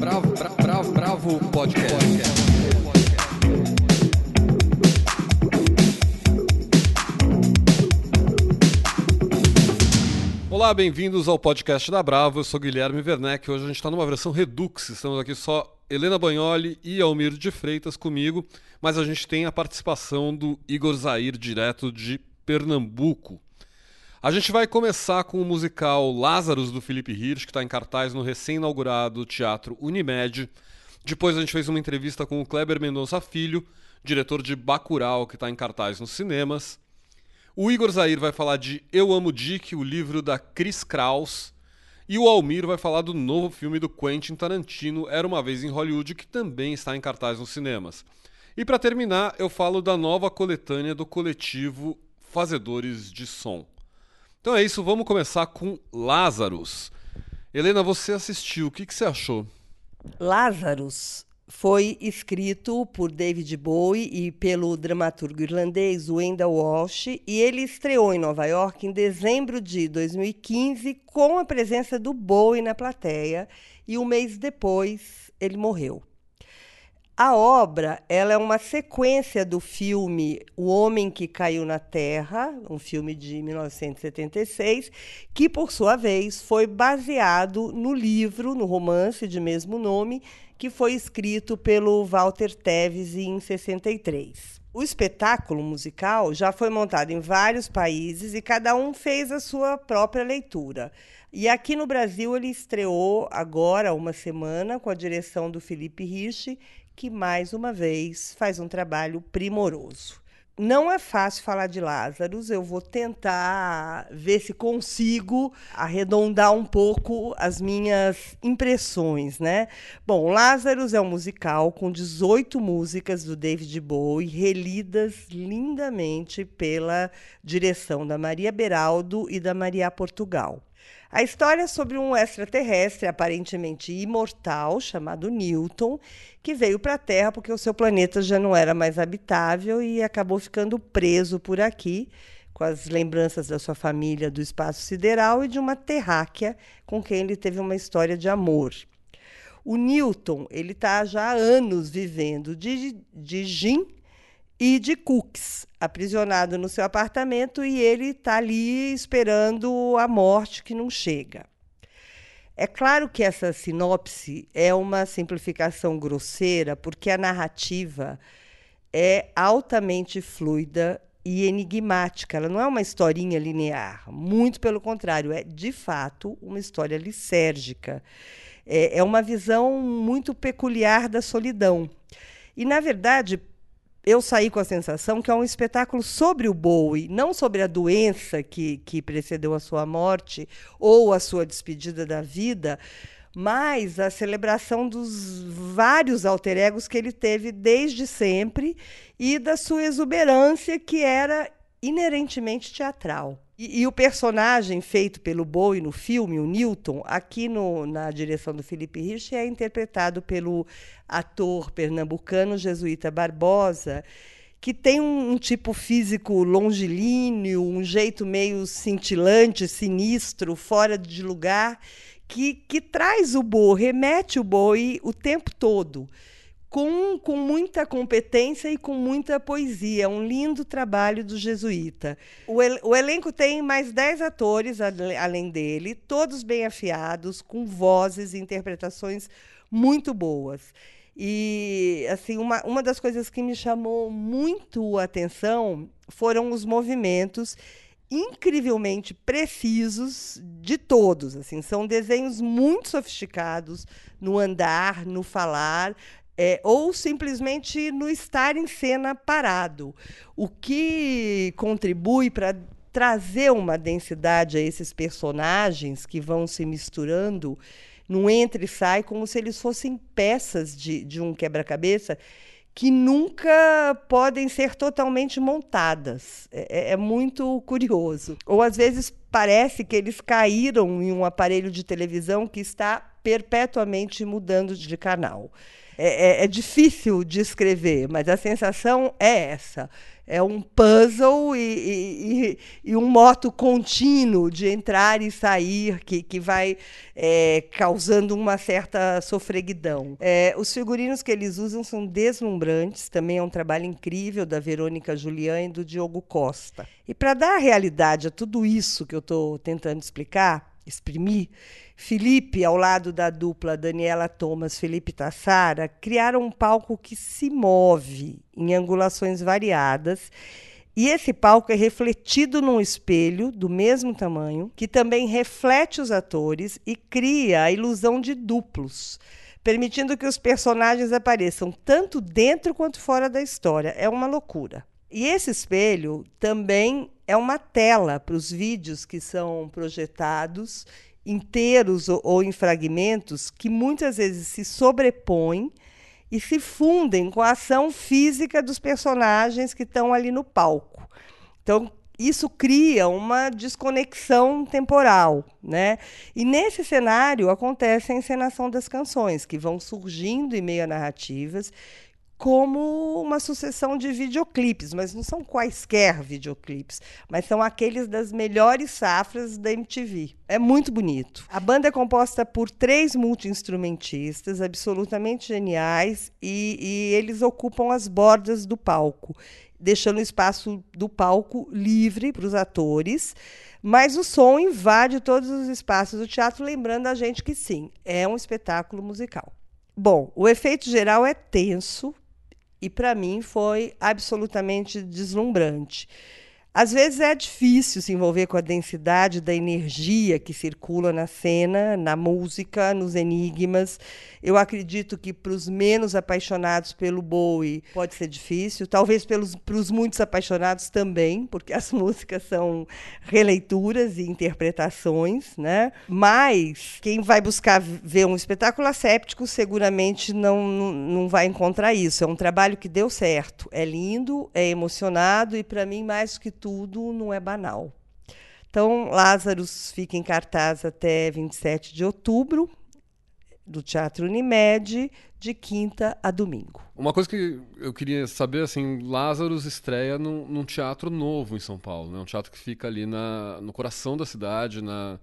Bravo, bravo, bravo, bravo podcast. Olá, bem-vindos ao podcast da Bravo. Eu sou Guilherme Werneck. Hoje a gente está numa versão Redux. Estamos aqui só Helena Bagnoli e Almir de Freitas comigo, mas a gente tem a participação do Igor Zair, direto de Pernambuco. A gente vai começar com o musical Lázaros do Felipe Hirsch, que está em cartaz no recém-inaugurado Teatro Unimed. Depois a gente fez uma entrevista com o Kleber Mendonça Filho, diretor de Bacurau, que está em cartaz nos cinemas. O Igor Zair vai falar de Eu Amo Dick, o livro da Chris Kraus. E o Almir vai falar do novo filme do Quentin Tarantino, Era Uma Vez em Hollywood, que também está em cartaz nos cinemas. E para terminar, eu falo da nova coletânea do coletivo Fazedores de Som. Então é isso, vamos começar com Lázaros. Helena, você assistiu, o que, que você achou? Lázaros foi escrito por David Bowie e pelo dramaturgo irlandês Wendell Walsh e ele estreou em Nova York em dezembro de 2015 com a presença do Bowie na plateia e um mês depois ele morreu. A obra ela é uma sequência do filme O Homem que Caiu na Terra, um filme de 1976, que, por sua vez, foi baseado no livro, no romance de mesmo nome, que foi escrito pelo Walter Teves em 63. O espetáculo musical já foi montado em vários países e cada um fez a sua própria leitura. E aqui no Brasil ele estreou agora, uma semana, com a direção do Felipe Rich que mais uma vez faz um trabalho primoroso. Não é fácil falar de Lázaros, eu vou tentar ver se consigo arredondar um pouco as minhas impressões, né? Bom, Lázaros é um musical com 18 músicas do David Bowie, relidas lindamente pela direção da Maria Beraldo e da Maria Portugal. A história é sobre um extraterrestre aparentemente imortal chamado Newton, que veio para a Terra porque o seu planeta já não era mais habitável e acabou ficando preso por aqui, com as lembranças da sua família do espaço sideral e de uma terráquea com quem ele teve uma história de amor. O Newton ele está já há anos vivendo de, de gin e de cookies, aprisionado no seu apartamento e ele está ali esperando a morte que não chega. É claro que essa sinopse é uma simplificação grosseira, porque a narrativa é altamente fluida e enigmática. Ela não é uma historinha linear, muito pelo contrário, é de fato uma história lisérgica. É, é uma visão muito peculiar da solidão. E, na verdade, eu saí com a sensação que é um espetáculo sobre o Bowie, não sobre a doença que, que precedeu a sua morte ou a sua despedida da vida, mas a celebração dos vários alter egos que ele teve desde sempre e da sua exuberância, que era inerentemente teatral. E, e, o personagem feito pelo Bowie no filme, o Newton, aqui no, na direção do Felipe Rich, é interpretado pelo ator pernambucano Jesuíta Barbosa, que tem um, um, tipo físico longilíneo, um jeito meio cintilante, sinistro, fora de lugar, que, que traz o Bowie, remete o Bowie o tempo todo com, com muita competência e com muita poesia. Um lindo trabalho do jesuíta. O, el, o elenco tem mais dez atores além dele, todos bem afiados, com vozes e interpretações muito boas. E assim, uma, uma das coisas que me chamou muito a atenção foram os movimentos incrivelmente precisos de todos, assim, são desenhos muito sofisticados no andar, no falar, é, ou simplesmente no estar em cena parado, o que contribui para trazer uma densidade a esses personagens que vão se misturando no entra e sai, como se eles fossem peças de, de um quebra-cabeça que nunca podem ser totalmente montadas. É, é, é, muito curioso. Ou às vezes parece que eles caíram em um aparelho de televisão que está perpetuamente mudando de canal é, é, é difícil de escrever, mas a sensação é essa. é um puzzle e, e, e, um moto contínuo de entrar e sair que, que vai é, causando uma certa sofreguidão. É, os figurinos que eles usam são deslumbrantes, também é um trabalho incrível da Verônica Julian e do Diogo Costa. E para dar realidade a tudo isso que eu estou tentando explicar, exprimir, Felipe, ao lado da dupla Daniela Thomas, Felipe Tassara, criaram um palco que se move em angulações variadas. E esse palco é refletido num espelho do mesmo tamanho, que também reflete os atores e cria a ilusão de duplos, permitindo que os personagens apareçam tanto dentro quanto fora da história. É uma loucura. E esse espelho também é uma tela para os vídeos que são projetados inteiros ou, ou em fragmentos que muitas vezes se sobrepõem e se fundem com a ação física dos personagens que estão ali no palco. Então, isso cria uma desconexão temporal, né? E nesse cenário acontece a encenação das canções, que vão surgindo em meio a narrativas como uma sucessão de videoclipes, mas não são quaisquer videoclipes, mas são aqueles das melhores safras da MTV. É muito bonito. A banda é composta por três multi-instrumentistas absolutamente geniais e, e eles ocupam as bordas do palco, deixando o espaço do palco livre para os atores. Mas o som invade todos os espaços do teatro, lembrando a gente que sim, é um espetáculo musical. Bom, o efeito geral é tenso, e para mim foi absolutamente deslumbrante. Às vezes é difícil se envolver com a densidade da energia que circula na cena, na música, nos enigmas. Eu acredito que para os menos apaixonados pelo Bowie pode ser difícil, talvez para os muitos apaixonados também, porque as músicas são releituras e interpretações, né? Mas quem vai buscar ver um espetáculo asséptico seguramente não, não, não vai encontrar isso. É um trabalho que deu certo, é lindo, é emocionado e para mim mais que tudo não é banal. Então, Lázaros fica em cartaz até 27 de outubro, do Teatro Unimed, de quinta a domingo. Uma coisa que eu queria saber, assim, Lázaros estreia num, num teatro novo em São Paulo, né? um teatro que fica ali na, no coração da cidade, na,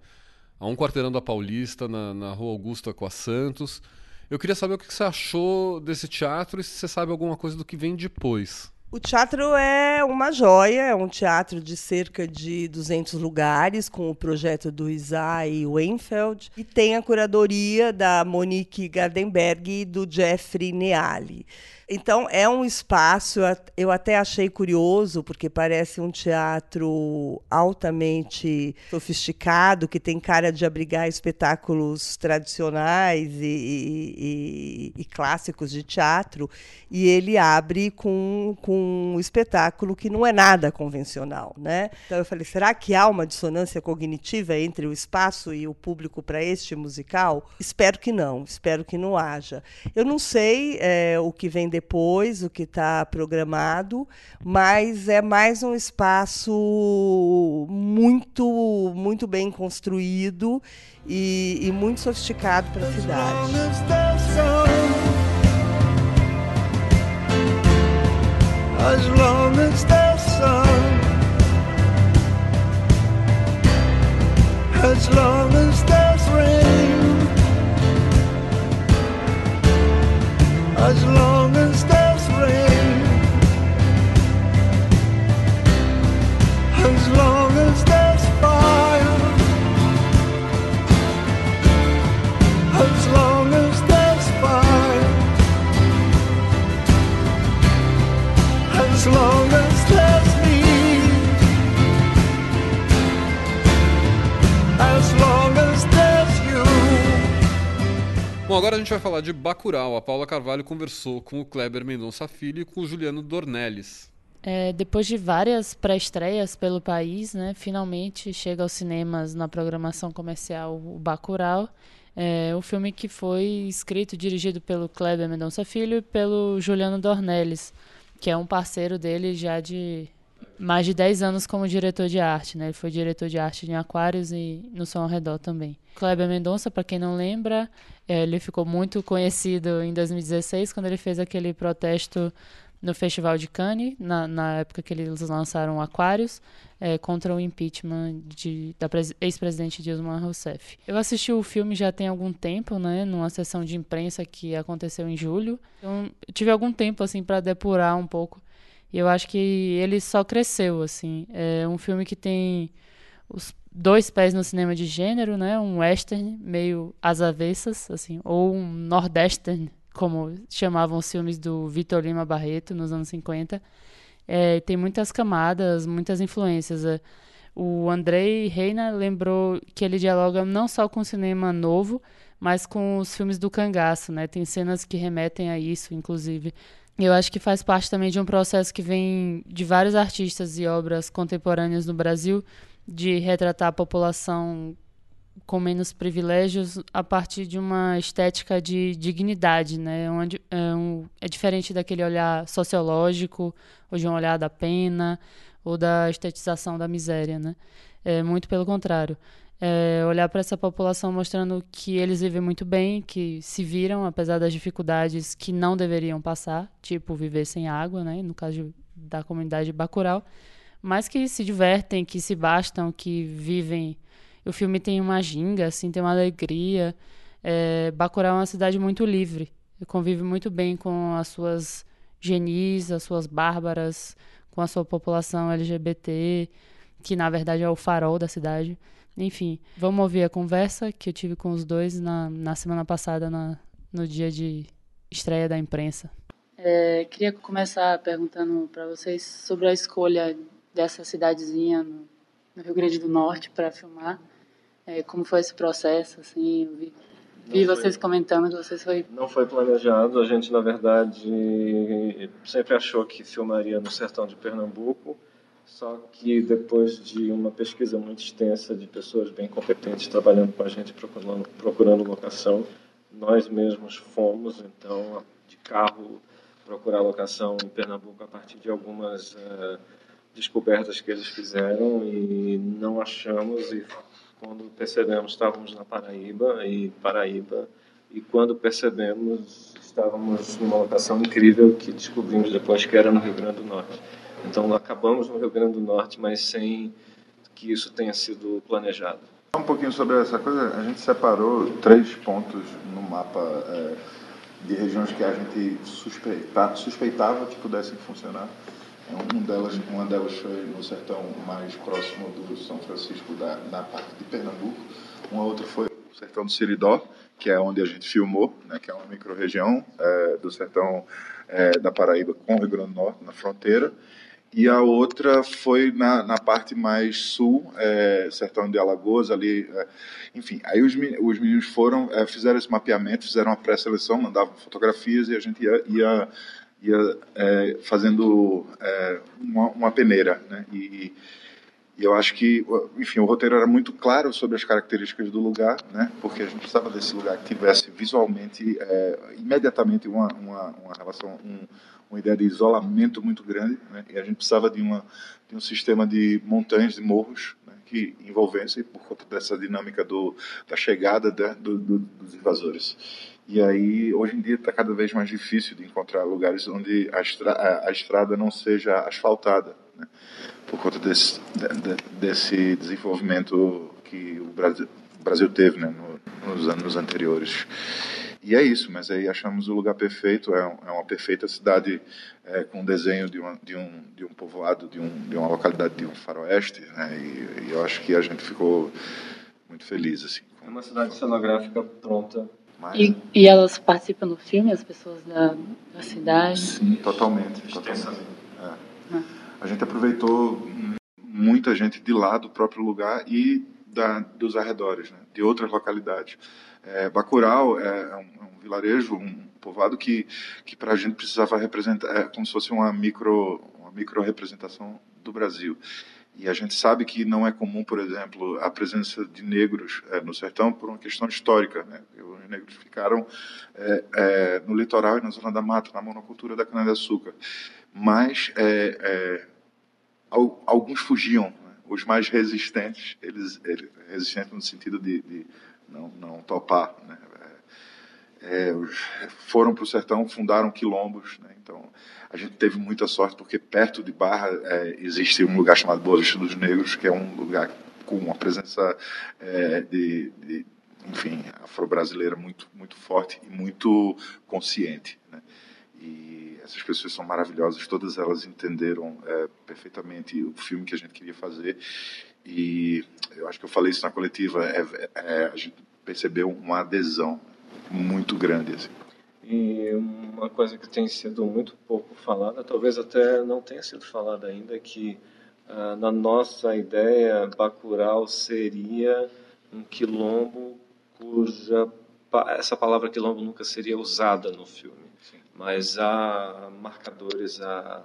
a um quarteirão da Paulista, na, na Rua Augusta com a Santos. Eu queria saber o que você achou desse teatro e se você sabe alguma coisa do que vem depois. O teatro é uma joia, é um teatro de cerca de 200 lugares, com o projeto do Isai Weinfeld, e tem a curadoria da Monique Gardenberg e do Jeffrey Neali. Então, é um espaço, eu até achei curioso, porque parece um teatro altamente sofisticado, que tem cara de abrigar espetáculos tradicionais e, e, e clássicos de teatro, e ele abre com, com um espetáculo que não é nada convencional. Né? Então, eu falei, será que há uma dissonância cognitiva entre o espaço e o público para este musical? Espero que não, espero que não haja. Eu não sei é, o que vem depois depois o que está programado, mas é mais um espaço muito, muito bem construído e, e muito sofisticado para a cidade. As as as long as there's rain, as long as Bom, agora a gente vai falar de Bacurau. A Paula Carvalho conversou com o Kleber Mendonça Filho e com o Juliano Dornelles. É, depois de várias pré-estreias pelo país, né, finalmente chega aos cinemas na programação comercial o Bacurau. É, o filme que foi escrito e dirigido pelo Kleber Mendonça Filho e pelo Juliano Dornelles, que é um parceiro dele já de mais de 10 anos como diretor de arte, né? Ele foi diretor de arte em Aquários e no Som ao Redor também. Kleber Mendonça, para quem não lembra, é, ele ficou muito conhecido em 2016 quando ele fez aquele protesto no Festival de Cannes, na, na época que eles lançaram Aquários, é, contra o impeachment de, da ex-presidente Dilma Rousseff. Eu assisti o filme já tem algum tempo, né, numa sessão de imprensa que aconteceu em julho. Então, tive algum tempo assim para depurar um pouco. E eu acho que ele só cresceu assim. É um filme que tem os dois pés no cinema de gênero, né? Um western meio às avessas, assim, ou um nordestern como chamavam os filmes do Vitor Lima Barreto nos anos 50. É, tem muitas camadas, muitas influências. É, o Andrei Reina lembrou que ele dialoga não só com o cinema novo, mas com os filmes do cangaço, né? Tem cenas que remetem a isso, inclusive. Eu acho que faz parte também de um processo que vem de vários artistas e obras contemporâneas no Brasil de retratar a população com menos privilégios a partir de uma estética de dignidade, né? Onde, é, um, é diferente daquele olhar sociológico, ou de um olhar da pena, ou da estetização da miséria, né? É muito pelo contrário. É olhar para essa população mostrando que eles vivem muito bem, que se viram apesar das dificuldades que não deveriam passar, tipo viver sem água, né? No caso da comunidade Bacurau, mas que se divertem, que se bastam, que vivem o filme tem uma ginga, assim, tem uma alegria. É, Bacurau é uma cidade muito livre. Convive muito bem com as suas genis, as suas bárbaras, com a sua população LGBT, que na verdade é o farol da cidade. Enfim, vamos ouvir a conversa que eu tive com os dois na, na semana passada, na, no dia de estreia da imprensa. É, queria começar perguntando para vocês sobre a escolha dessa cidadezinha no, no Rio Grande do Norte para filmar. É, como foi esse processo, assim, eu vi, vi vocês comentando que vocês foi... Não foi planejado, a gente, na verdade, sempre achou que filmaria no sertão de Pernambuco, só que depois de uma pesquisa muito extensa de pessoas bem competentes trabalhando com a gente, procurando, procurando locação, nós mesmos fomos, então, de carro, procurar locação em Pernambuco a partir de algumas uh, descobertas que eles fizeram e não achamos e quando percebemos, estávamos na Paraíba e Paraíba e quando percebemos, estávamos numa locação incrível que descobrimos depois que era no Rio Grande do Norte. Então acabamos no Rio Grande do Norte, mas sem que isso tenha sido planejado. Um pouquinho sobre essa coisa, a gente separou três pontos no mapa é, de regiões que a gente suspeitava, suspeitava que pudessem funcionar. Um delas, uma delas foi no sertão mais próximo do São Francisco, da, na parte de Pernambuco. Uma outra foi o sertão do Siridó, que é onde a gente filmou, né, que é uma microrregião é, do sertão é, da Paraíba com o Rio Grande do Norte, na fronteira. E a outra foi na, na parte mais sul, é, sertão de Alagoas, ali. É, enfim, aí os, os meninos foram, é, fizeram esse mapeamento, fizeram uma pré-seleção, mandavam fotografias e a gente ia, ia ia é, fazendo é, uma, uma, peneira, né? E, e, eu acho que, enfim, o roteiro era muito claro sobre as características do lugar, né? Porque a gente precisava desse lugar que tivesse visualmente, é, imediatamente uma, uma, uma relação, um, uma ideia de isolamento muito grande, né? E a gente precisava de, uma, de um sistema de montanhas, de morros, né? Que envolvessem por conta dessa dinâmica do, da chegada de, do, do, dos invasores. E aí, hoje em dia, está cada vez mais difícil de encontrar lugares onde a, estra a estrada não seja asfaltada, né? por conta desse, de, desse desenvolvimento que o Brasil, o Brasil teve né? No, nos anos anteriores. E é isso, mas aí achamos o lugar perfeito, é, um, é uma perfeita cidade é, com desenho de, uma, de, um, de um povoado, de, um, de uma localidade de um faroeste, né? e, e eu acho que a gente ficou muito feliz. Assim, com... É uma cidade cenográfica pronta e, e, elas participam do filme, as pessoas da, da cidade? Sim, totalmente. totalmente. É. Ah. A gente aproveitou muita gente de lá do próprio lugar e da, dos arredores, né, de outras localidades. É, Bacurau é um, é um, vilarejo, um povoado que, que para a gente precisava representar, é como se fosse uma micro, uma micro representação do Brasil. E a gente sabe que não é comum, por exemplo, a presença de negros é, no sertão por uma questão histórica. Né? Os negros ficaram é, é, no litoral e na zona da mata, na monocultura da cana-de-açúcar. Mas é, é, alguns fugiam. Né? Os mais resistentes, eles, eles resistentes no sentido de, de não, não topar. Né? é, foram para o sertão, fundaram quilombos. Né? Então, a gente teve muita sorte porque perto de Barra é, existe um lugar chamado Boa Vista dos Negros, que é um lugar com uma presença é, de, de, enfim, afro-brasileira muito, muito forte e muito consciente. Né? E essas pessoas são maravilhosas, todas elas entenderam é, perfeitamente o filme que a gente queria fazer. E eu acho que eu falei isso na coletiva, é, é, a gente percebeu uma adesão muito grande. Assim. E uma coisa que tem sido muito pouco falada, talvez até não tenha sido falada ainda, é que uh, na nossa ideia, Bacurau seria um quilombo cuja essa palavra quilombo nunca seria usada no filme, Sim. mas há marcadores, há,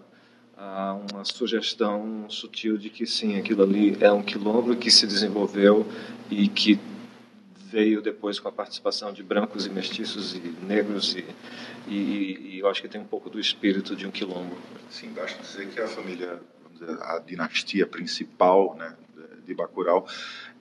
há uma sugestão sutil de que sim, aquilo ali é um quilombo que se desenvolveu e que veio depois com a participação de brancos e mestiços e negros e, e, e eu acho que tem um pouco do espírito de um quilombo. Sim, basta dizer que a família, dizer, a dinastia principal né, de Bacurau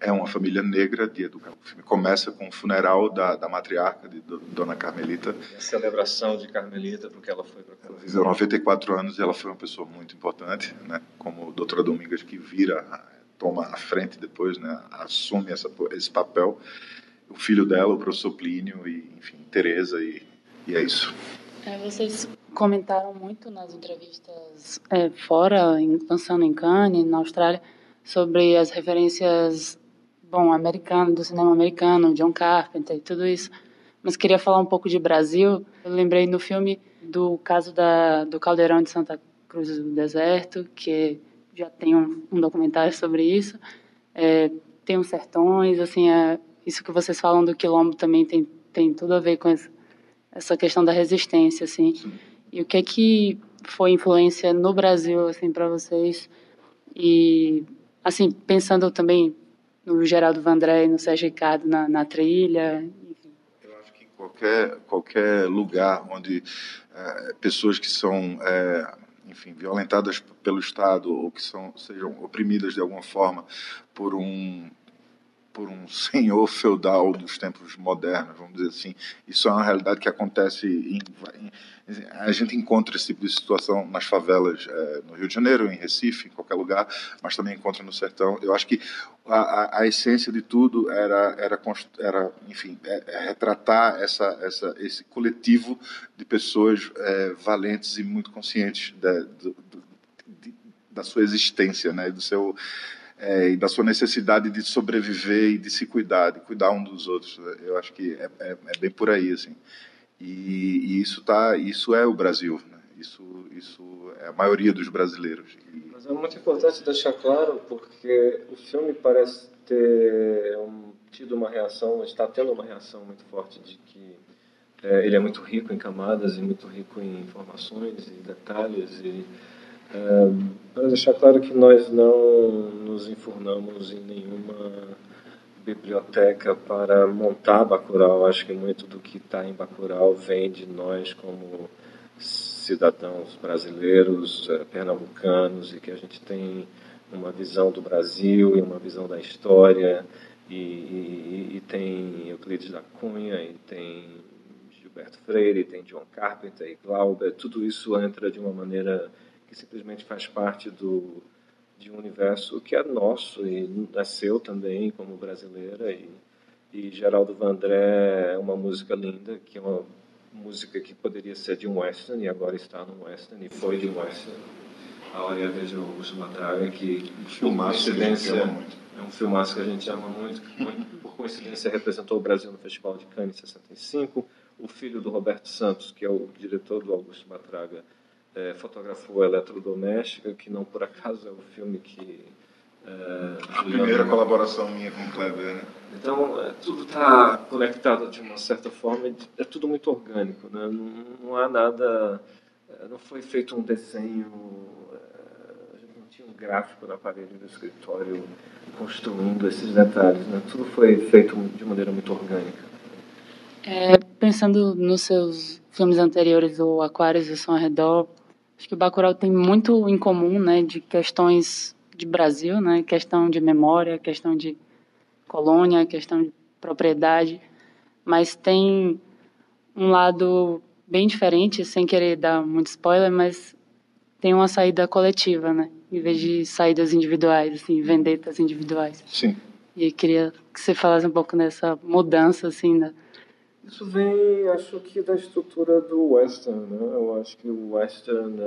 é uma família negra de educação. O filme começa com o funeral da, da matriarca, de Dona Carmelita. a celebração de Carmelita, porque ela foi para Ela viveu 94 anos e ela foi uma pessoa muito importante, né, como a doutora Domingas, que vira, toma a frente depois, né, assume essa, esse papel o filho dela, o professor Plínio, e, enfim, Tereza, e, e é isso. É, vocês comentaram muito nas entrevistas é, fora, em, lançando em Cannes, na Austrália, sobre as referências, bom, americano, do cinema americano, John Carpenter e tudo isso. Mas queria falar um pouco de Brasil. Eu lembrei no filme do caso da, do Caldeirão de Santa Cruz do Deserto, que já tem um, um documentário sobre isso. É, tem os sertões, assim, é, isso que vocês falam do quilombo também tem, tem tudo a ver com essa questão da resistência, assim. Sim. E o que é que foi influência no Brasil, assim, para vocês? E, assim, pensando também no Geraldo Vandré e no Sérgio Ricardo na, na trilha. Eu acho que qualquer, qualquer lugar onde é, pessoas que são... É, enfim, violentadas pelo Estado ou que são, sejam oprimidas de alguma forma por um por um senhor feudal dos tempos modernos, vamos dizer assim. Isso é uma realidade que acontece. Em, em, a gente encontra esse tipo de situação nas favelas é, no Rio de Janeiro, em Recife, em qualquer lugar, mas também encontra no sertão. Eu acho que a, a, a essência de tudo era, era, era enfim, é, é retratar essa, essa, esse coletivo de pessoas é, valentes e muito conscientes da, de, da sua existência, né, do seu é, e da sua necessidade de sobreviver e de se cuidar, de cuidar um dos outros. Eu acho que é, é, é bem por aí, assim. E, e, isso tá, isso é o Brasil. Né? Isso, isso é a maioria dos brasileiros. E... Mas é muito importante deixar claro, porque o filme parece ter um, tido uma reação, está tendo uma reação muito forte de que é, ele é muito rico em camadas e muito rico em informações e detalhes e para deixar claro que nós não nos enfurnamos em nenhuma biblioteca para montar Bacurau. Acho que muito do que está em Bacurau vem de nós como cidadãos brasileiros, eh, pernambucanos, e que a gente tem uma visão do Brasil e uma visão da história, e, e, e tem Euclides da Cunha, e tem Gilberto Freire, e tem John Carpenter e Glauber, tudo isso entra de uma maneira que simplesmente faz parte do, de um universo que é nosso e nasceu também como brasileira. E, e Geraldo Vandré é uma música linda, que é uma música que poderia ser de um western e agora está no western e foi de um western. A Hora Veja Augusto Matraga, que um filmaço coincidência, é um filmaço que a gente ama muito, que por coincidência representou o Brasil no Festival de Cannes em 65. O filho do Roberto Santos, que é o diretor do Augusto Matraga, é, fotografou Eletrodoméstica, que não por acaso é o filme que. É, a primeira colaboração minha com o Kleber. Né? Então, é, tudo está conectado de uma certa forma, é tudo muito orgânico, né? não, não há nada. É, não foi feito um desenho, é, a gente não tinha um gráfico na parede do escritório construindo esses detalhes, né? tudo foi feito de maneira muito orgânica. É, pensando nos seus filmes anteriores, o Aquários e o Som ao Redor, Acho que o Bacurau tem muito em comum, né, de questões de Brasil, né, questão de memória, questão de colônia, questão de propriedade, mas tem um lado bem diferente, sem querer dar muito spoiler, mas tem uma saída coletiva, né? Em vez de saídas individuais, assim, vendetas individuais. Sim. E eu queria que você falasse um pouco dessa mudança, assim, da... Isso vem, acho que, da estrutura do western, né? Eu acho que o western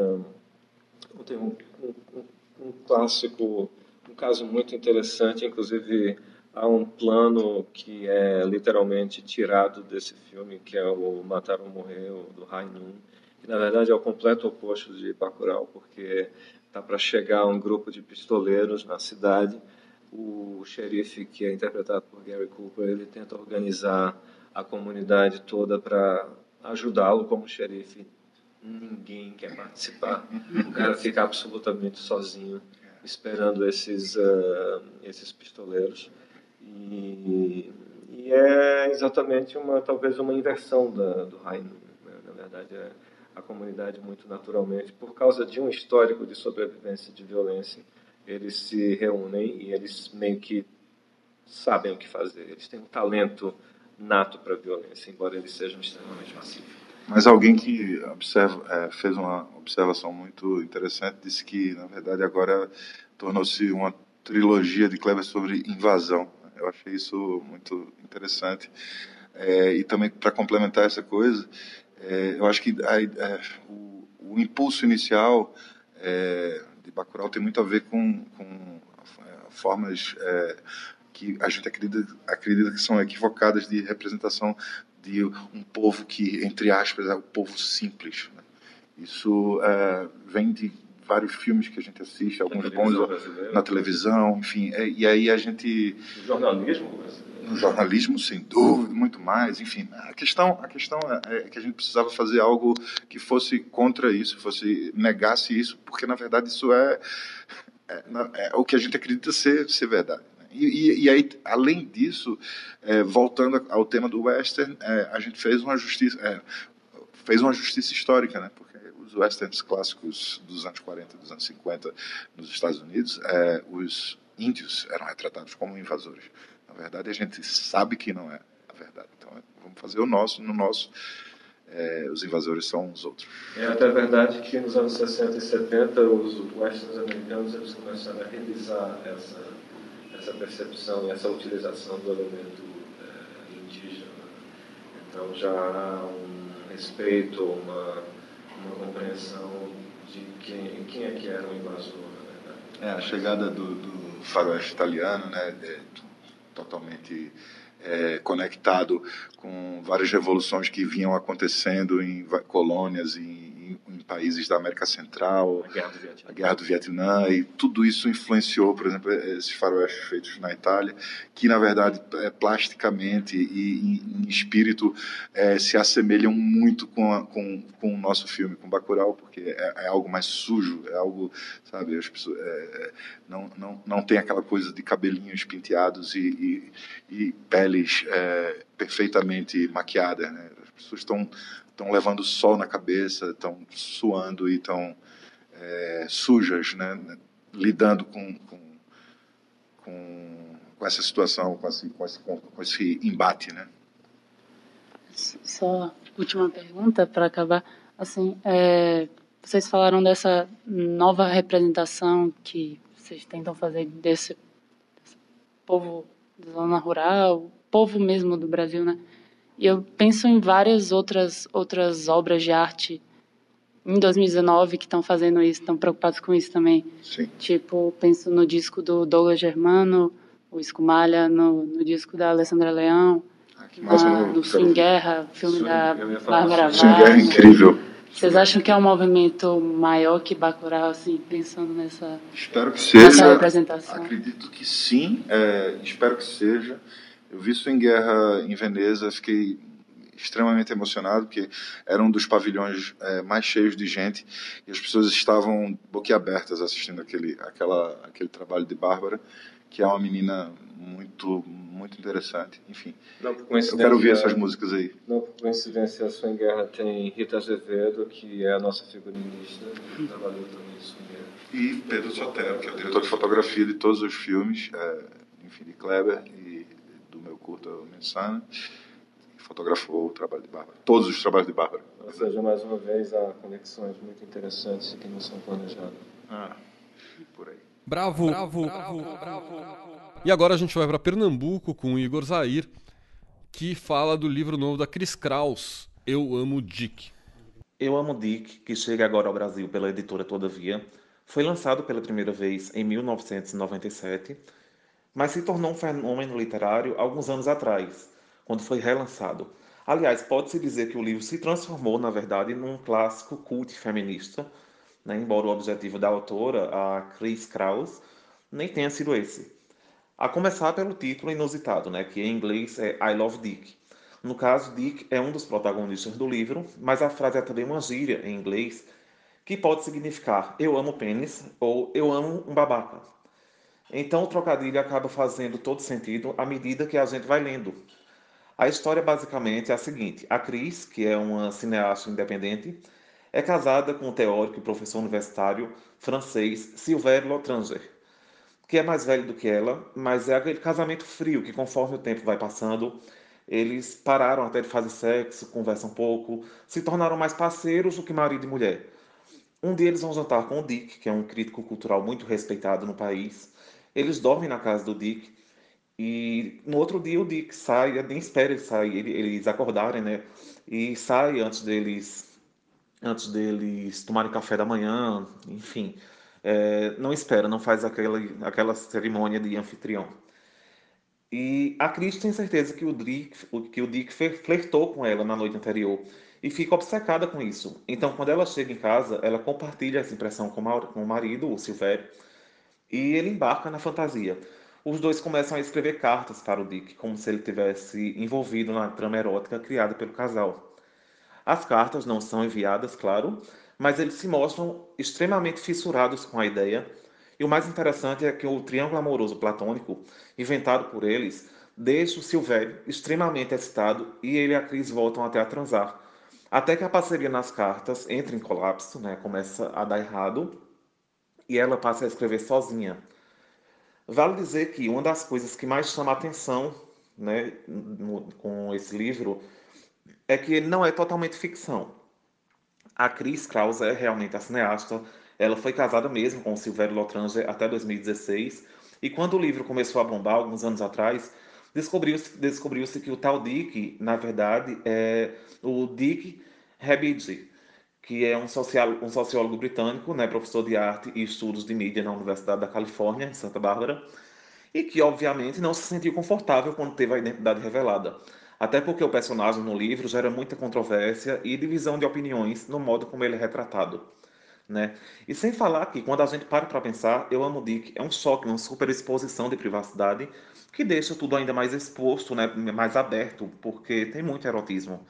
um, tem um, um, um clássico, um caso muito interessante, inclusive há um plano que é literalmente tirado desse filme, que é o Matar ou Morrer, do Rainun, que na verdade é o completo oposto de Bacurau, porque está para chegar um grupo de pistoleiros na cidade. O xerife, que é interpretado por Gary Cooper, ele tenta organizar a comunidade toda para ajudá-lo como xerife. Ninguém quer participar. O cara fica absolutamente sozinho, esperando esses, uh, esses pistoleiros. E, e, é exatamente uma, talvez uma inversão da, do Rainu. Né? Na verdade, é a comunidade muito naturalmente, por causa de um histórico de sobrevivência de violência, eles se reúnem e eles meio que sabem o que fazer. Eles têm um talento nato para a violência, embora eles sejam extremamente pacíficos. Mas alguém que observa, é, fez uma observação muito interessante disse que, na verdade, agora tornou-se uma trilogia de Kleber sobre invasão. Eu achei isso muito interessante. É, e também, para complementar essa coisa, é, eu acho que a, é, o, o, impulso inicial é, de Bacurau tem muito a ver com, com formas é, que a gente acredita, acredita que são equivocadas de representação de um povo que, entre aspas, é o povo simples. Né? Isso é, vem de vários filmes que a gente assiste, alguns bons na televisão, enfim. É, e aí a gente. O jornalismo no jornalismo, sem dúvida, muito mais. Enfim, a questão, a questão é, é que a gente precisava fazer algo que fosse contra isso, fosse negasse isso, porque na verdade isso é, é, é o que a gente acredita ser, ser verdade. E, e, e, aí, além disso, é, voltando ao tema do western, é, a gente fez uma justiça, é, fez uma justiça histórica, né? Porque os westerns clássicos dos anos 40, dos anos 50 nos Estados Unidos, é, os índios eram retratados como invasores. Na verdade, a gente sabe que não é a verdade. Então, vamos fazer o nosso, no nosso. É, os invasores são os outros. É até verdade que nos anos 60 e 70 os westerns americanos eles começaram a revisar essa, essa percepção, essa utilização do elemento é, indígena. Então já há um respeito, uma, uma compreensão de quem, quem é que era o invasor. É, a chegada do, do faroeste italiano, né, totalmente é, conectado com várias revoluções que vinham acontecendo em colônias, em países da América Central, a Guerra, do Vietnã. Guerra do Vietnã, e tudo isso influenciou, por exemplo, esses faroestes feitos na Itália, que na verdade é, plasticamente e em, espírito é, se assemelham muito com, a, com, com o nosso filme, com Bacurau, porque é, é algo mais sujo, é algo, sabe, as pessoas é, não, não, não tem aquela coisa de cabelinhos penteados e, e, e peles é, perfeitamente maquiadas, né? As pessoas estão estão levando sol na cabeça, estão suando e estão é, sujas, né? lidando com, com, com, com, essa situação, com esse, com esse, com esse embate. Né? Só última pergunta para acabar. Assim, é, vocês falaram dessa nova representação que vocês tentam fazer desse, desse povo da zona rural, povo mesmo do Brasil, né? E eu penso em várias outras outras obras de arte em 2019 que estão fazendo isso, estão preocupados com isso também. Sim. Tipo, penso no disco do Douglas Germano, o Escumalha, no, no disco da Alessandra Leão, ah, na, no Fim Guerra, filme da Bárbara Sim, Guerra é incrível. Vocês acham que é um movimento maior que Bacurau, assim, pensando nessa, espero que seja, nessa representação? Acredito que sim, é, espero que seja. Eu vi isso em Guerra em Veneza, fiquei extremamente emocionado, porque era um dos pavilhões é, mais cheios de gente e as pessoas estavam boquiabertas assistindo aquele, aquela, aquele trabalho de Bárbara, que é uma menina muito muito interessante. Enfim, não, eu quero ouvir essas músicas aí. Não por coincidência, a Sua em Guerra tem Rita Azevedo, que é a nossa figurinista, que trabalhou também isso E Pedro Sotero, que é o diretor de fotografia de todos os filmes, é, enfim, de Kleber e meu curta Mensana. fotografou o trabalho de Bárbara. Todos os trabalhos de Bárbara. Ou seja, mais uma vez, há conexões muito interessantes que não são planejadas. Ah, por aí. Bravo, bravo, bravo, bravo. E agora a gente vai para Pernambuco com o Igor Zair, que fala do livro novo da Cris Kraus, Eu Amo Dick. Eu Amo Dick, que chega agora ao Brasil pela editora Todavia, foi lançado pela primeira vez em 1997, mas se tornou um fenômeno literário alguns anos atrás, quando foi relançado. Aliás, pode-se dizer que o livro se transformou, na verdade, num clássico cult feminista, né? embora o objetivo da autora, a Chris Kraus, nem tenha sido esse. A começar pelo título inusitado, né? que em inglês é I Love Dick. No caso, Dick é um dos protagonistas do livro, mas a frase é também uma gíria em inglês que pode significar eu amo pênis ou eu amo um babaca. Então o trocadilho acaba fazendo todo sentido à medida que a gente vai lendo. A história basicamente é a seguinte: a Cris, que é uma cineasta independente, é casada com o teórico e professor universitário francês Sylvain Lotranger, que é mais velho do que ela, mas é aquele casamento frio que, conforme o tempo vai passando, eles pararam até de fazer sexo, conversam um pouco, se tornaram mais parceiros do que marido e mulher. Um deles vão jantar com o Dick, que é um crítico cultural muito respeitado no país. Eles dormem na casa do Dick e no outro dia o Dick sai, nem espera ele sair, eles acordarem, né? E sai antes deles, antes deles tomarem café da manhã, enfim. É, não espera, não faz aquela, aquela cerimônia de anfitrião. E a Cris tem certeza que o Dick, que o Dick flertou com ela na noite anterior e fica obcecada com isso. Então, quando ela chega em casa, ela compartilha essa impressão com o marido, o Silvério, e ele embarca na fantasia. Os dois começam a escrever cartas para o Dick, como se ele tivesse envolvido na trama erótica criada pelo casal. As cartas não são enviadas, claro, mas eles se mostram extremamente fissurados com a ideia. E o mais interessante é que o triângulo amoroso platônico, inventado por eles, deixa o Silvério extremamente excitado e ele e a Cris voltam até a transar até que a parceria nas cartas entra em colapso, né? começa a dar errado e ela passa a escrever sozinha. Vale dizer que uma das coisas que mais chama a atenção né, no, com esse livro é que ele não é totalmente ficção. A Cris Krause é realmente a cineasta. Ela foi casada mesmo com o Silvério Lotranger até 2016. E quando o livro começou a bombar, alguns anos atrás, descobriu-se descobriu que o tal Dick, na verdade, é o Dick Hebidi, que é um, social, um sociólogo britânico, né, professor de arte e estudos de mídia na Universidade da Califórnia, em Santa Bárbara, e que, obviamente, não se sentiu confortável quando teve a identidade revelada. Até porque o personagem no livro gera muita controvérsia e divisão de opiniões no modo como ele é retratado. Né? E sem falar que, quando a gente para para pensar, Eu Amo Dick é um choque, uma superexposição de privacidade que deixa tudo ainda mais exposto, né? mais aberto, porque tem muito erotismo.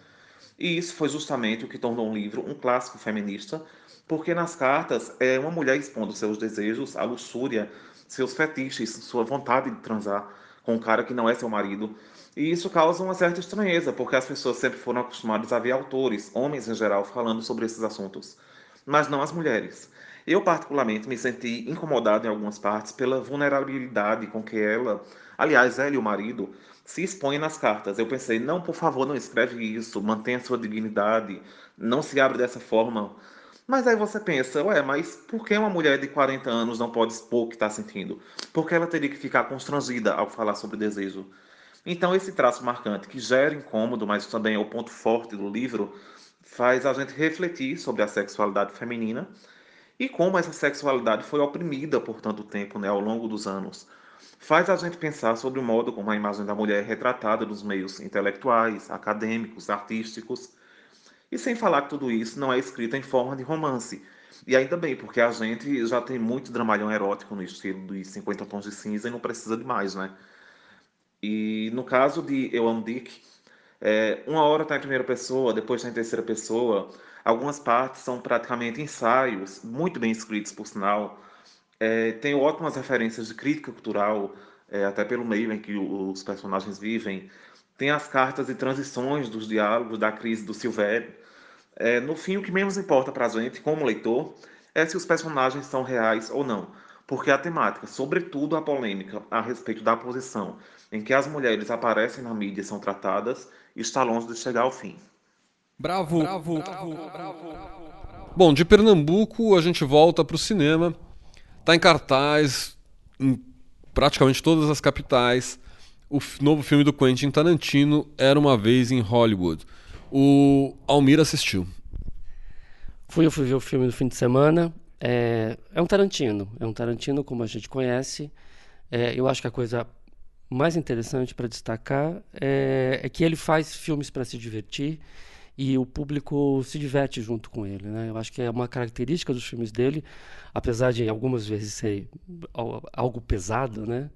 E isso foi justamente o que tornou um livro um clássico feminista, porque nas cartas é uma mulher expondo seus desejos, a luxúria, seus fetiches, sua vontade de transar com um cara que não é seu marido. E isso causa uma certa estranheza, porque as pessoas sempre foram acostumadas a ver autores, homens em geral, falando sobre esses assuntos, mas não as mulheres. Eu, particularmente, me senti incomodado em algumas partes pela vulnerabilidade com que ela, aliás, ela e o marido, se expõe nas cartas. Eu pensei, não, por favor, não escreve isso, mantenha sua dignidade, não se abre dessa forma. Mas aí você pensa, ué, mas por que uma mulher de 40 anos não pode expor o que está sentindo? Por que ela teria que ficar constrangida ao falar sobre desejo? Então, esse traço marcante, que gera incômodo, mas também é o ponto forte do livro, faz a gente refletir sobre a sexualidade feminina e como essa sexualidade foi oprimida por tanto tempo, né, ao longo dos anos faz a gente pensar sobre o modo como a imagem da mulher é retratada nos meios intelectuais, acadêmicos, artísticos. E sem falar que tudo isso não é escrito em forma de romance. E ainda bem, porque a gente já tem muito dramalhão erótico no estilo dos 50 tons de cinza e não precisa de mais, né? E no caso de Eu Amo Dick, é, uma hora está em primeira pessoa, depois está em terceira pessoa. Algumas partes são praticamente ensaios, muito bem escritos, por sinal, é, tem ótimas referências de crítica cultural, é, até pelo meio em que os personagens vivem. Tem as cartas e transições dos diálogos da crise do Silvério. É, no fim, o que menos importa para a gente, como leitor, é se os personagens são reais ou não. porque a temática, sobretudo a polêmica a respeito da posição em que as mulheres aparecem na mídia e são tratadas, está longe de chegar ao fim. Bravo, bravo, bravo, bravo. Bom, de Pernambuco a gente volta para o cinema. Está em cartaz em praticamente todas as capitais. O novo filme do Quentin Tarantino era uma vez em Hollywood. O Almir assistiu. Fui, eu fui ver o filme no fim de semana. É, é um Tarantino. É um Tarantino como a gente conhece. É, eu acho que a coisa mais interessante para destacar é, é, que ele faz filmes para se divertir e o público se diverte junto com ele. Né? Eu acho que é uma característica dos filmes dele, apesar de algumas vezes ser algo pesado, né?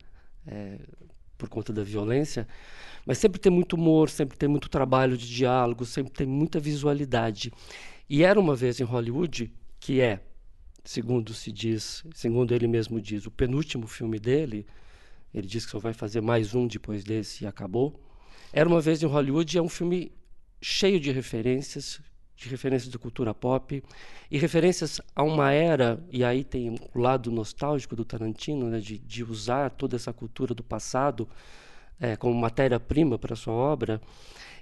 É, por conta da violência, mas sempre tem muito humor, sempre tem muito trabalho de diálogo, sempre tem muita visualidade. E era uma vez em Hollywood que é, segundo se diz, segundo ele mesmo diz, o penúltimo filme dele. Ele diz que só vai fazer mais um depois desse e acabou. Era uma vez em Hollywood é um filme cheio de referências, de referências de cultura pop e referências a uma era, e aí tem o lado nostálgico do Tarantino, né, de, de usar toda essa cultura do passado é, como matéria-prima para sua obra,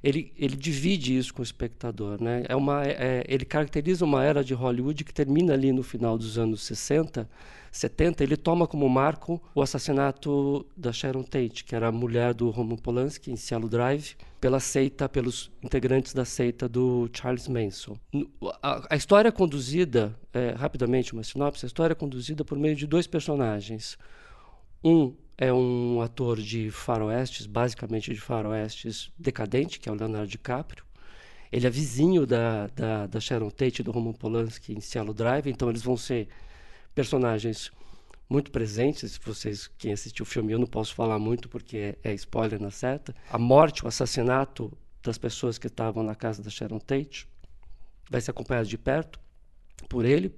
ele, ele divide isso com o espectador. Né? É uma, é, ele caracteriza uma era de Hollywood que termina ali no final dos anos 60, 70. Ele toma como marco o assassinato da Sharon Tate, que era a mulher do Roman Polanski, em Cielo Drive, pela seita, pelos integrantes da seita do Charles Manson. A, a história é conduzida, é, rapidamente uma sinopse, a história é conduzida por meio de dois personagens. Um é um ator de faroestes, basicamente de faroestes decadente, que é o Leonardo DiCaprio. Ele é vizinho da, da, da Sharon Tate e do Roman Polanski em Cielo Drive, então eles vão ser personagens muito presentes. Vocês, quem assistiu o filme, eu não posso falar muito porque é, é spoiler na seta. A morte, o assassinato das pessoas que estavam na casa da Sharon Tate vai ser acompanhado de perto por ele.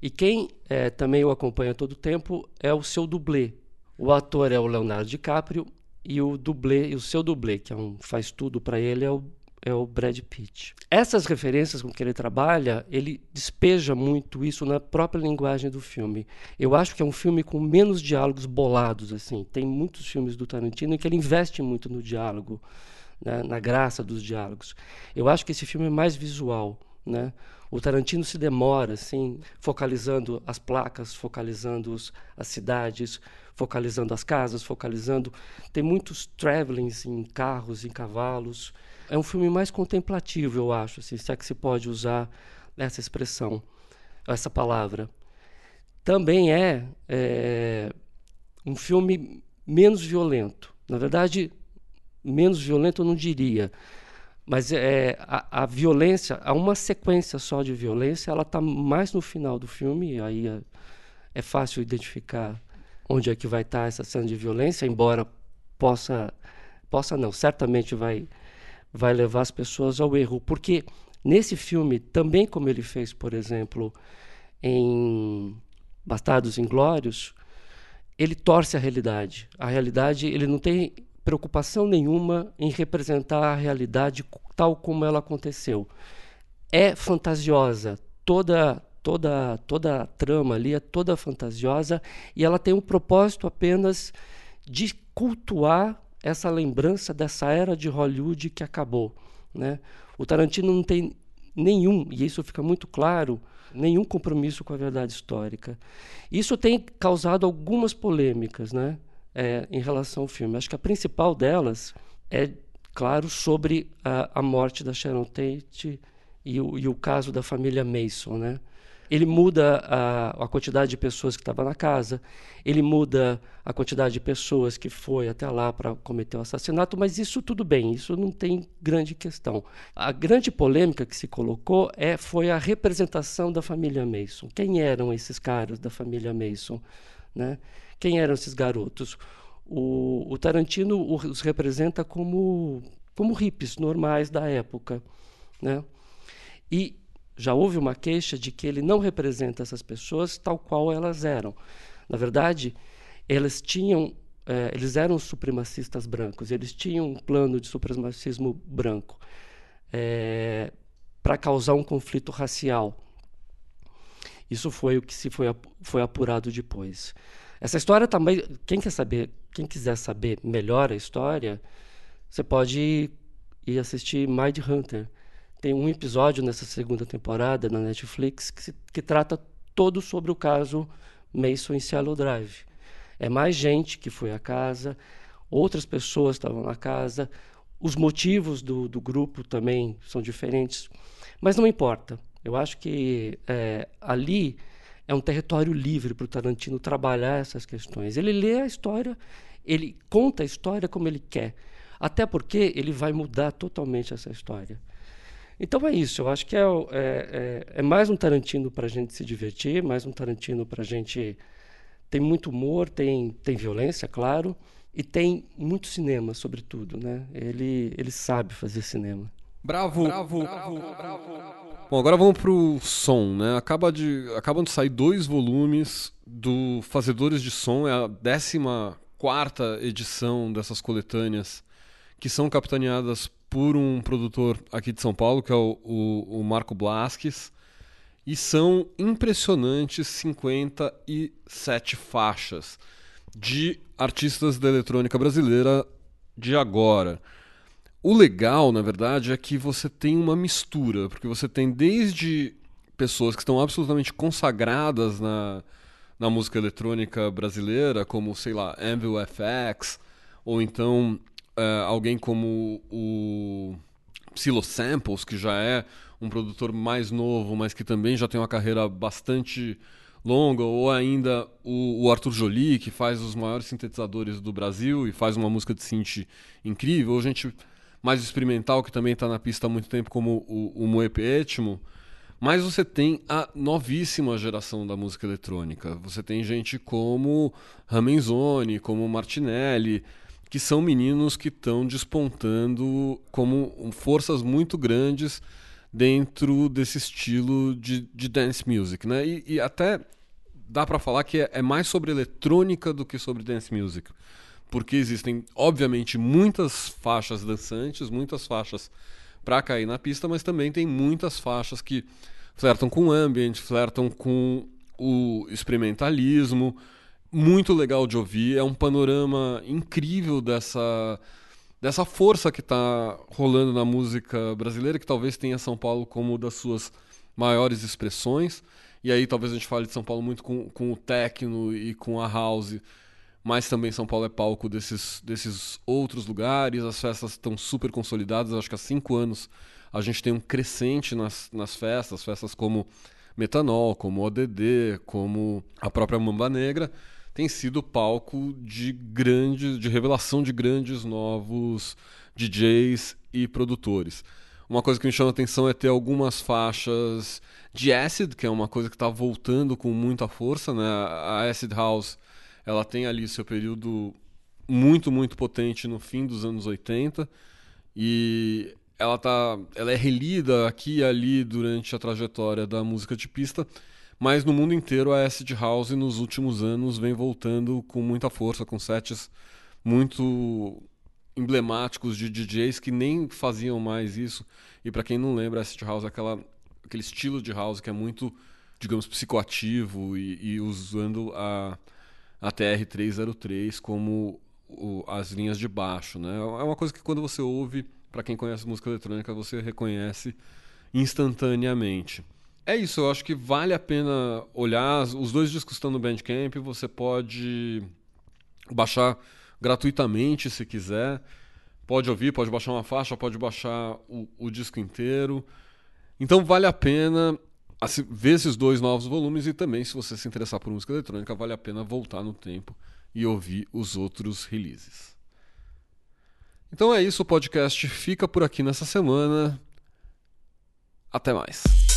E quem é, também o acompanha todo o tempo é o seu dublê, o ator é o Leonardo DiCaprio e o dublê, e o seu dublê, que é um, faz tudo para ele, é o, é o Brad Pitt. Essas referências com que ele trabalha, ele despeja muito isso na própria linguagem do filme. Eu acho que é um filme com menos diálogos bolados assim. Tem muitos filmes do Tarantino em que ele investe muito no diálogo, né, na graça dos diálogos. Eu acho que esse filme é mais visual, né? O Tarantino se demora, assim, focalizando as placas, focalizando os, as cidades, focalizando as casas, focalizando. Tem muitos travelings em carros, em cavalos. É um filme mais contemplativo, eu acho, assim, se é que se pode usar essa expressão, essa palavra. Também é, é um filme menos violento. Na verdade, menos violento eu não diria mas é, a, a, violência, há uma sequência só de violência, ela está mais no final do filme, aí é, é, fácil identificar onde é que vai estar tá essa cena de violência, embora possa, possa não, certamente vai, vai levar as pessoas ao erro, porque nesse filme, também como ele fez, por exemplo, em Bastardos Inglórios, ele torce a realidade. A realidade, ele não tem preocupação nenhuma em representar a realidade tal como ela aconteceu. É fantasiosa, toda toda toda a trama ali é toda fantasiosa e ela tem um propósito apenas de cultuar essa lembrança dessa era de Hollywood que acabou, né? O Tarantino não tem nenhum, e isso fica muito claro, nenhum compromisso com a verdade histórica. Isso tem causado algumas polêmicas, né? é, em relação ao filme. Acho que a principal delas é, claro, sobre a, a morte da Sharon Tate e o, e o, caso da família Mason, né? Ele muda a, a quantidade de pessoas que estavam na casa, ele muda a quantidade de pessoas que foi até lá para cometer o assassinato, mas isso tudo bem, isso não tem grande questão. A grande polêmica que se colocou é, foi a representação da família Mason. Quem eram esses caras da família Mason? Né? Quem eram esses garotos? O, o Tarantino os representa como, como hippies normais da época. Né? E já houve uma queixa de que ele não representa essas pessoas tal qual elas eram. Na verdade, tinham, é, eles eram supremacistas brancos, eles tinham um plano de supremacismo branco é, para causar um conflito racial. Isso foi o que se foi, foi apurado depois. Essa história também, quem quer saber, quem quiser saber melhor a história, você pode ir assistir Mind Hunter. Tem um episódio nessa segunda temporada na Netflix que, se, que trata todo sobre o caso Mason em Cielo Drive. É mais gente que foi à casa, outras pessoas estavam na casa, os motivos do, do grupo também são diferentes, mas não importa. Eu acho que é, ali é um território livre para o Tarantino trabalhar essas questões. Ele lê a história, ele conta a história como ele quer, até porque ele vai mudar totalmente essa história. Então é isso, eu acho que é, é, é, é mais um Tarantino para a gente se divertir, mais um Tarantino para a gente. Tem muito humor, tem, tem violência, claro, e tem muito cinema, sobretudo. Né? Ele, ele sabe fazer cinema. Bravo, bravo, bravo, bravo. Bom, agora vamos pro som, né? Acaba de, acabam de sair dois volumes do Fazedores de Som, é a 14 edição dessas coletâneas, que são capitaneadas por um produtor aqui de São Paulo, que é o, o, o Marco Blasques, e são impressionantes 57 faixas de artistas da eletrônica brasileira de agora. O legal, na verdade, é que você tem uma mistura, porque você tem desde pessoas que estão absolutamente consagradas na, na música eletrônica brasileira, como, sei lá, Anvil FX, ou então uh, alguém como o Silo Samples, que já é um produtor mais novo, mas que também já tem uma carreira bastante longa, ou ainda o, o, Arthur Jolie, que faz os maiores sintetizadores do Brasil e faz uma música de synth incrível. Ou gente mais experimental, que também está na pista há muito tempo, como o, o Etmo. Mas você tem a novíssima geração da música eletrônica. Você tem gente como Ramenzoni, como Martinelli, que são meninos que estão despontando como forças muito grandes dentro desse estilo de, de dance music. Né? E, e até dá para falar que é, é mais sobre eletrônica do que sobre dance music porque existem, obviamente, muitas faixas dançantes, muitas faixas para cair na pista, mas também tem muitas faixas que flertam com o ambient, flertam com o experimentalismo. Muito legal de ouvir, é um panorama incrível dessa dessa força que está rolando na música brasileira, que talvez tenha São Paulo como das suas maiores expressões. E aí talvez a gente fale de São Paulo muito com, com o techno e com a house, mas também São Paulo é palco desses, desses outros lugares. As festas estão super consolidadas. Acho que há cinco anos a gente tem um crescente nas, nas festas, festas como Metanol, como ODD, como a própria Mamba Negra, tem sido palco de grandes, de revelação de grandes novos DJs e produtores. Uma coisa que me chama a atenção é ter algumas faixas de acid, que é uma coisa que está voltando com muita força, né? A acid house ela tem ali seu período muito, muito potente no fim dos anos 80 e ela tá, ela é relida aqui e ali durante a trajetória da música de pista, mas no mundo inteiro a acid house nos últimos anos vem voltando com muita força, com sets muito emblemáticos de DJs que nem faziam mais isso. E para quem não lembra, acid house é aquela, aquele estilo de house que é muito, digamos, psicoativo e, e usando a a TR-303 como o, as linhas de baixo. Né? É uma coisa que quando você ouve, para quem conhece música eletrônica, você reconhece instantaneamente. É isso, eu acho que vale a pena olhar. Os dois discos estão no Bandcamp, você pode baixar gratuitamente se quiser. Pode ouvir, pode baixar uma faixa, pode baixar o, o disco inteiro. Então vale a pena ver esses dois novos volumes e também, se você se interessar por música eletrônica, vale a pena voltar no tempo e ouvir os outros releases. Então é isso, o podcast fica por aqui nessa semana. Até mais.